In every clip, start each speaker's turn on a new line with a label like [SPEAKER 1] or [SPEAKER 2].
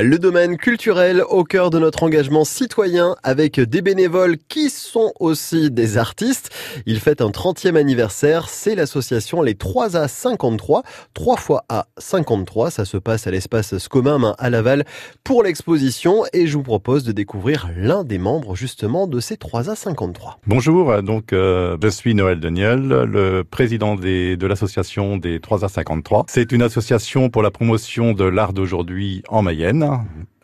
[SPEAKER 1] Le domaine culturel au cœur de notre engagement citoyen avec des bénévoles qui sont aussi des artistes. Il fête un 30e anniversaire. C'est l'association Les 3A 53. 3 fois A 53. Ça se passe à l'espace Scomum à Laval pour l'exposition et je vous propose de découvrir l'un des membres justement de ces 3A 53.
[SPEAKER 2] Bonjour, donc euh, je suis Noël Daniel, le président de l'association des 3A 53. C'est une association pour la promotion de l'art d'aujourd'hui en Mayenne.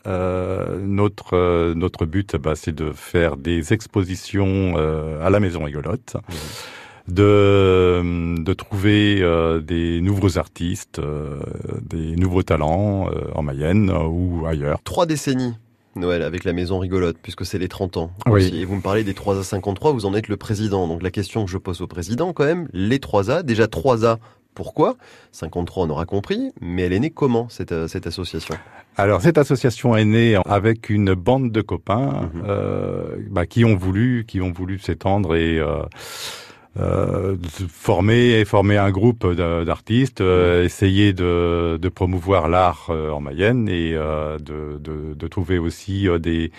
[SPEAKER 2] Euh, notre euh, notre but, bah, c'est de faire des expositions euh, à la Maison Rigolote, de de trouver euh, des nouveaux artistes, euh, des nouveaux talents en Mayenne ou ailleurs.
[SPEAKER 1] Trois décennies. Noël avec la maison rigolote puisque c'est les 30 ans.
[SPEAKER 2] Oui.
[SPEAKER 1] Aussi. Et vous me parlez des 3A 53, vous en êtes le président. Donc la question que je pose au président quand même, les 3A, déjà 3A pourquoi. 53, on aura compris, mais elle est née comment, cette, euh, cette association?
[SPEAKER 2] Alors, cette association est née avec une bande de copains
[SPEAKER 1] Mhm.
[SPEAKER 2] euh, bah, qui ont voulu, qui ont voulu s'étendre et euh, euh, former, former un groupe d'artistes, euh, essayer de, de promouvoir l'art en Mayenne et euh, de, de, de trouver aussi des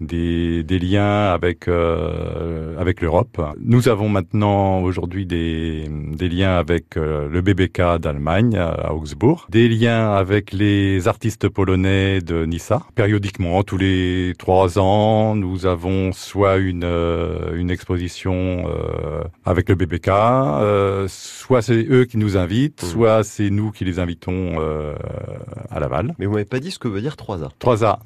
[SPEAKER 2] des, des liens avec euh, avec l'Europe. Nous avons maintenant aujourd'hui des, des liens avec euh, le BBK d'Allemagne à Augsbourg, des liens avec les artistes polonais de Nissa. Périodiquement, tous les trois ans, nous avons soit une euh, une exposition euh, avec le BBK, euh, soit c'est eux qui nous invitent,
[SPEAKER 1] Mhm.
[SPEAKER 2] soit c'est nous qui les invitons euh, à Laval.
[SPEAKER 1] Mais vous m'avez pas dit ce que veut dire 3A.
[SPEAKER 2] 3A.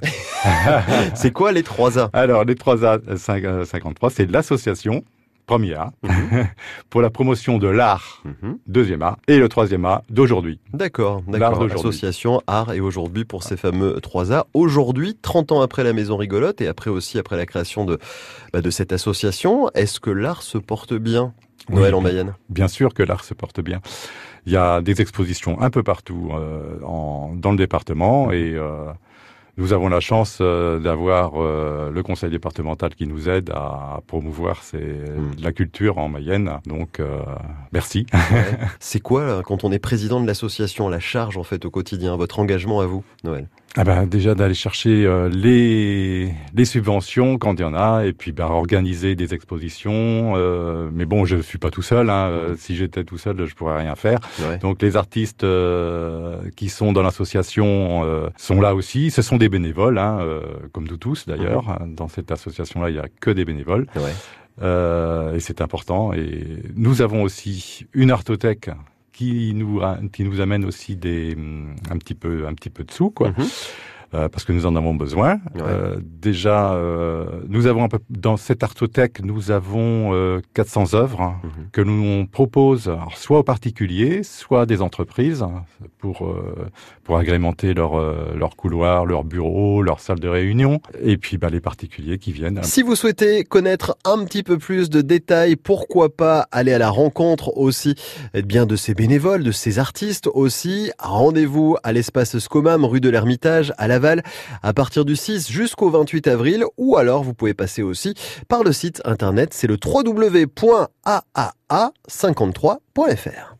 [SPEAKER 1] C'est quoi les 3A
[SPEAKER 2] Alors, les 3A 53, c'est l'association, premier A,
[SPEAKER 1] Mhm.
[SPEAKER 2] pour la promotion de l'art,
[SPEAKER 1] Mhm.
[SPEAKER 2] deuxième A, et le troisième A d'aujourd'hui.
[SPEAKER 1] D'accord, d'accord.
[SPEAKER 2] d'aujourd'hui.
[SPEAKER 1] Association Art et aujourd'hui pour ces fameux 3A. Aujourd'hui, 30 ans après la Maison Rigolote et après aussi après la création de, bah, de cette association, est-ce que l'art se porte bien? Noël
[SPEAKER 2] Oui.
[SPEAKER 1] en Mayenne
[SPEAKER 2] Bien sûr que l'art se porte bien. Il y a des expositions un peu partout euh, en, dans le département et euh, nous avons la chance euh, d'avoir le conseil départemental qui nous aide à promouvoir ces- la culture en Mayenne. Donc, merci.
[SPEAKER 1] C'est quoi, quand on est président de l'association, la charge en fait au quotidien, votre engagement à vous, Noël?
[SPEAKER 2] Ah ben, déjà d'aller chercher euh, les, les subventions quand il y en a, et puis bah, organiser des expositions. euh, mais bon, je suis pas tout seul. Hein, euh, si j'étais tout seul, je pourrais rien faire.
[SPEAKER 1] Ouais.
[SPEAKER 2] Donc les artistes euh, qui sont dans l'association euh, sont là aussi. Ce sont des bénévoles, hein, euh, comme nous tous d'ailleurs. Dans cette association-là, il y a que des bénévoles,
[SPEAKER 1] Ouais.
[SPEAKER 2] euh, et c'est important. Et nous avons aussi une artothèque qui nous qui nous amène aussi des hum, un petit peu un petit peu de sous quoi
[SPEAKER 1] Mhm.
[SPEAKER 2] Euh, parce que nous en avons besoin.
[SPEAKER 1] Ouais.
[SPEAKER 2] Euh, déjà, euh, nous avons un peu, dans cette artothèque, nous avons euh, 400 œuvres hein,
[SPEAKER 1] Mhm.
[SPEAKER 2] que nous on propose alors, soit aux particuliers, soit à des entreprises hein, pour pour agrémenter leur leur couloir, leur bureau, leur salle de réunion, et puis bah, les particuliers qui viennent.
[SPEAKER 1] Si vous souhaitez connaître un petit peu plus de détails, pourquoi pas aller à la rencontre aussi eh bien de ces bénévoles, de ces artistes aussi. Rendez-vous à l'espace Scomam, rue de l'Ermitage, à À partir du 6 jusqu'au 28 avril, ou alors vous pouvez passer aussi par le site internet, c'est le www.aaa53.fr.